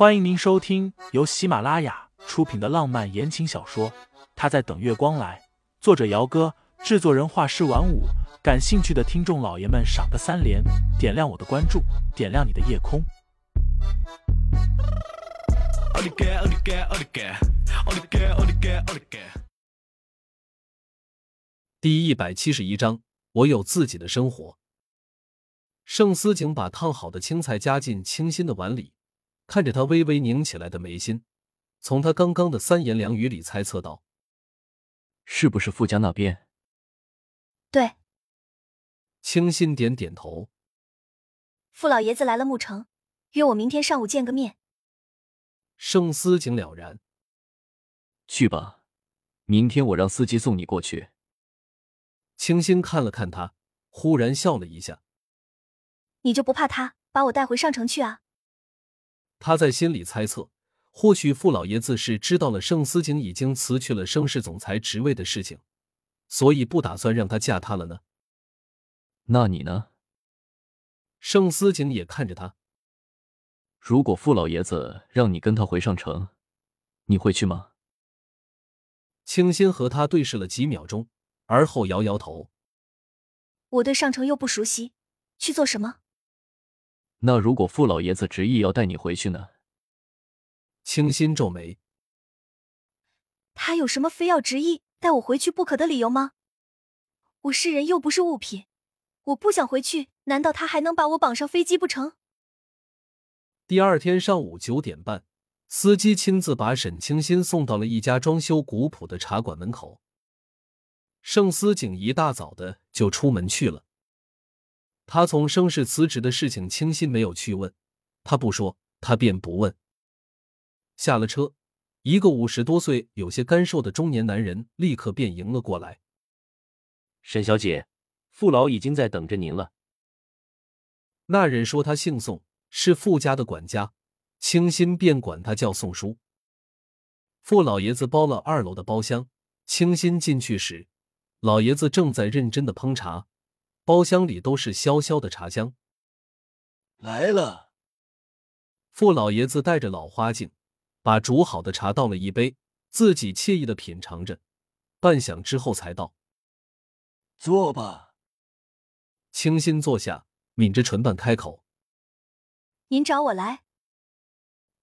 欢迎您收听由喜马拉雅出品的浪漫言情小说《他在等月光来》，作者：姚哥，制作人：画师晚舞。感兴趣的听众老爷们，赏个三连，点亮我的关注，点亮你的夜空。第一百七十一章，我有自己的生活。盛思景把烫好的青菜夹进清新的碗里。看着他微微拧起来的眉心，从他刚刚的三言两语里猜测到，是不是傅家那边？对，清心点点头。傅老爷子来了沐城，约我明天上午见个面。盛思景了然，去吧，明天我让司机送你过去。清心看了看他，忽然笑了一下：“你就不怕他把我带回上城去啊？”他在心里猜测，或许傅老爷子是知道了盛思景已经辞去了盛世总裁职位的事情，所以不打算让他嫁他了呢。那你呢？盛思景也看着他。如果傅老爷子让你跟他回上城，你会去吗？清新和他对视了几秒钟，而后摇摇头。我对上城又不熟悉，去做什么？那如果傅老爷子执意要带你回去呢？清新皱眉，他有什么非要执意带我回去不可的理由吗？我是人又不是物品，我不想回去，难道他还能把我绑上飞机不成？第二天上午九点半，司机亲自把沈清新送到了一家装修古朴的茶馆门口。盛思景一大早的就出门去了。他从盛世辞职的事情，清新没有去问，他不说，他便不问。下了车，一个五十多岁、有些干瘦的中年男人立刻便迎了过来。沈小姐，傅老已经在等着您了。那人说他姓宋，是傅家的管家，清新便管他叫宋叔。傅老爷子包了二楼的包厢，清新进去时，老爷子正在认真的烹茶。包厢里都是萧萧的茶香。来了，傅老爷子带着老花镜，把煮好的茶倒了一杯，自己惬意的品尝着，半晌之后才道：“坐吧。”清新坐下，抿着唇瓣开口：“您找我来？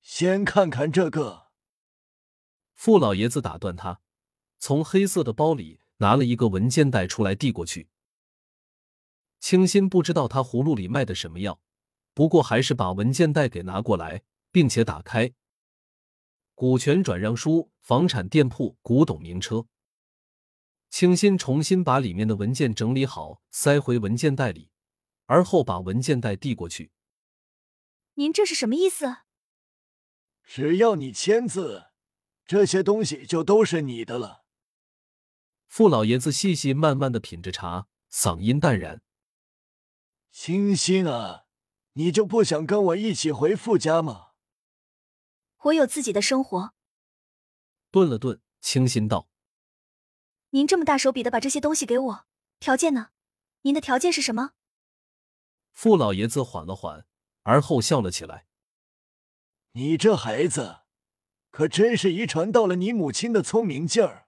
先看看这个。”傅老爷子打断他，从黑色的包里拿了一个文件袋出来，递过去。清心不知道他葫芦里卖的什么药，不过还是把文件袋给拿过来，并且打开。股权转让书、房产、店铺、古董名车。清新重新把里面的文件整理好，塞回文件袋里，而后把文件袋递过去。您这是什么意思？只要你签字，这些东西就都是你的了。傅老爷子细细慢慢的品着茶，嗓音淡然。清新啊，你就不想跟我一起回傅家吗？我有自己的生活。顿了顿，清新道：“您这么大手笔的把这些东西给我，条件呢？您的条件是什么？”傅老爷子缓了缓，而后笑了起来：“你这孩子，可真是遗传到了你母亲的聪明劲儿。”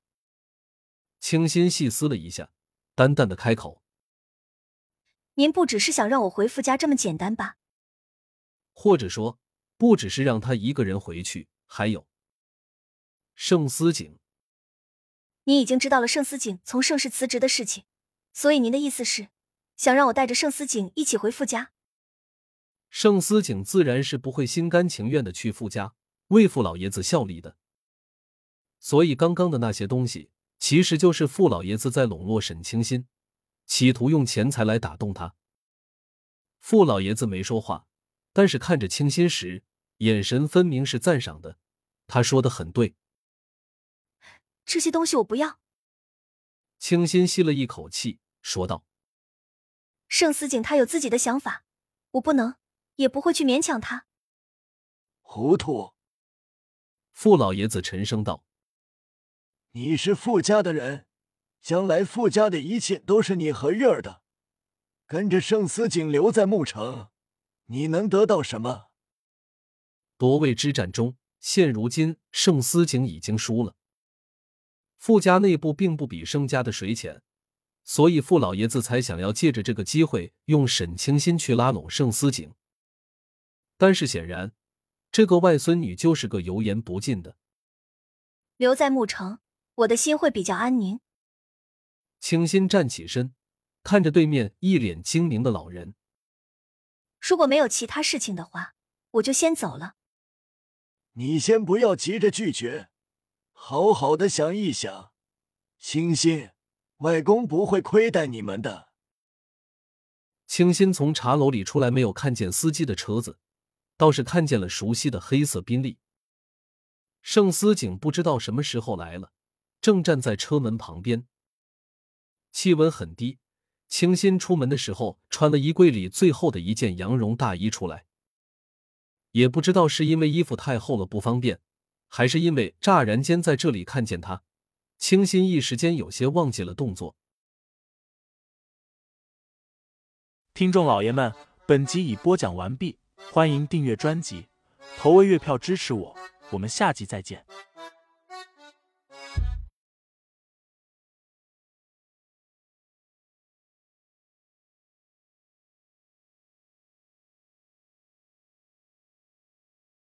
清新细思了一下，淡淡的开口。您不只是想让我回傅家这么简单吧？或者说，不只是让他一个人回去，还有盛思景。你已经知道了盛思景从盛世辞职的事情，所以您的意思是想让我带着盛思景一起回傅家？盛思景自然是不会心甘情愿的去傅家为傅老爷子效力的，所以刚刚的那些东西，其实就是傅老爷子在笼络沈清心。企图用钱财来打动他。傅老爷子没说话，但是看着清新时，眼神分明是赞赏的。他说的很对。这些东西我不要。清新吸了一口气，说道：“盛思景他有自己的想法，我不能，也不会去勉强他。”糊涂。傅老爷子沉声道：“你是傅家的人。”将来傅家的一切都是你和月儿的，跟着盛思景留在沐城，你能得到什么？夺位之战中，现如今盛思景已经输了。傅家内部并不比盛家的水浅，所以傅老爷子才想要借着这个机会用沈清心去拉拢盛思景。但是显然，这个外孙女就是个油盐不进的。留在牧城，我的心会比较安宁。清新站起身，看着对面一脸精明的老人。如果没有其他事情的话，我就先走了。你先不要急着拒绝，好好的想一想。清新，外公不会亏待你们的。清新从茶楼里出来，没有看见司机的车子，倒是看见了熟悉的黑色宾利。盛思景不知道什么时候来了，正站在车门旁边。气温很低，清新出门的时候穿了衣柜里最厚的一件羊绒大衣出来。也不知道是因为衣服太厚了不方便，还是因为乍然间在这里看见他，清新一时间有些忘记了动作。听众老爷们，本集已播讲完毕，欢迎订阅专辑，投喂月票支持我，我们下集再见。